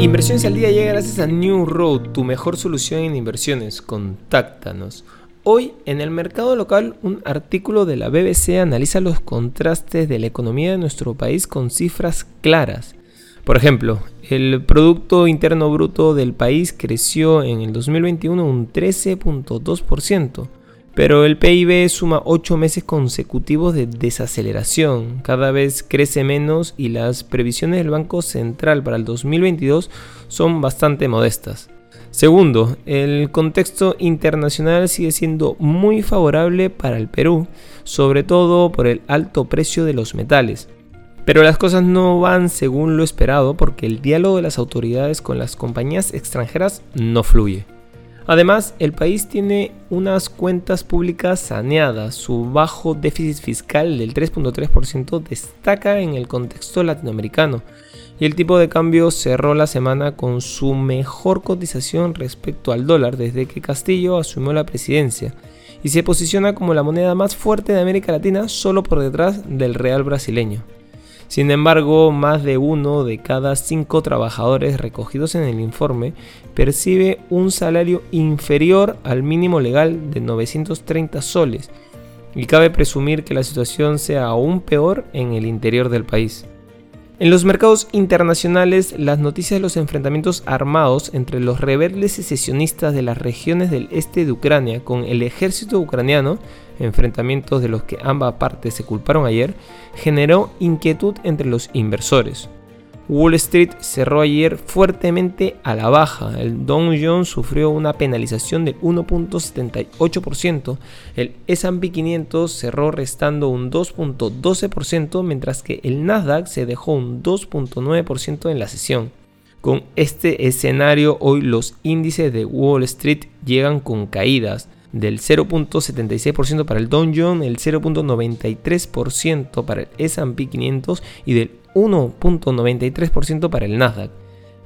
Inversiones al día llega gracias a New Road, tu mejor solución en inversiones. Contáctanos. Hoy en el mercado local un artículo de la BBC analiza los contrastes de la economía de nuestro país con cifras claras. Por ejemplo, el Producto Interno Bruto del país creció en el 2021 un 13.2%, pero el PIB suma 8 meses consecutivos de desaceleración, cada vez crece menos y las previsiones del Banco Central para el 2022 son bastante modestas. Segundo, el contexto internacional sigue siendo muy favorable para el Perú, sobre todo por el alto precio de los metales. Pero las cosas no van según lo esperado porque el diálogo de las autoridades con las compañías extranjeras no fluye. Además, el país tiene unas cuentas públicas saneadas. Su bajo déficit fiscal del 3.3% destaca en el contexto latinoamericano. Y el tipo de cambio cerró la semana con su mejor cotización respecto al dólar desde que Castillo asumió la presidencia. Y se posiciona como la moneda más fuerte de América Latina solo por detrás del real brasileño. Sin embargo, más de uno de cada cinco trabajadores recogidos en el informe percibe un salario inferior al mínimo legal de 930 soles y cabe presumir que la situación sea aún peor en el interior del país. En los mercados internacionales, las noticias de los enfrentamientos armados entre los rebeldes secesionistas de las regiones del este de Ucrania con el ejército ucraniano, enfrentamientos de los que ambas partes se culparon ayer, generó inquietud entre los inversores. Wall Street cerró ayer fuertemente a la baja. El Dow Jones sufrió una penalización del 1.78%. El S&P 500 cerró restando un 2.12%, mientras que el Nasdaq se dejó un 2.9% en la sesión. Con este escenario, hoy los índices de Wall Street llegan con caídas del 0.76% para el Dow Jones, el 0.93% para el S&P 500 y del 1.93% para el Nasdaq.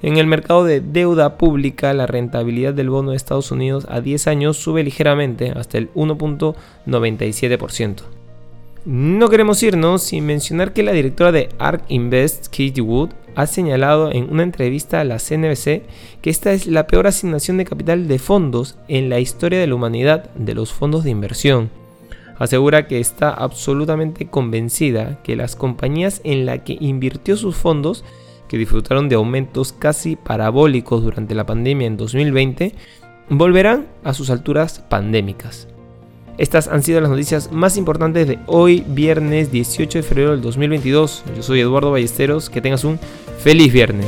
En el mercado de deuda pública, la rentabilidad del bono de Estados Unidos a 10 años sube ligeramente hasta el 1.97%. No queremos irnos sin mencionar que la directora de ARK Invest, Katie Wood, ha señalado en una entrevista a la CNBC que esta es la peor asignación de capital de fondos en la historia de la humanidad de los fondos de inversión. Asegura que está absolutamente convencida que las compañías en las que invirtió sus fondos, que disfrutaron de aumentos casi parabólicos durante la pandemia en 2020, volverán a sus alturas pandémicas. Estas han sido las noticias más importantes de hoy, viernes 18 de febrero del 2022. Yo soy Eduardo Ballesteros, que tengas un feliz viernes.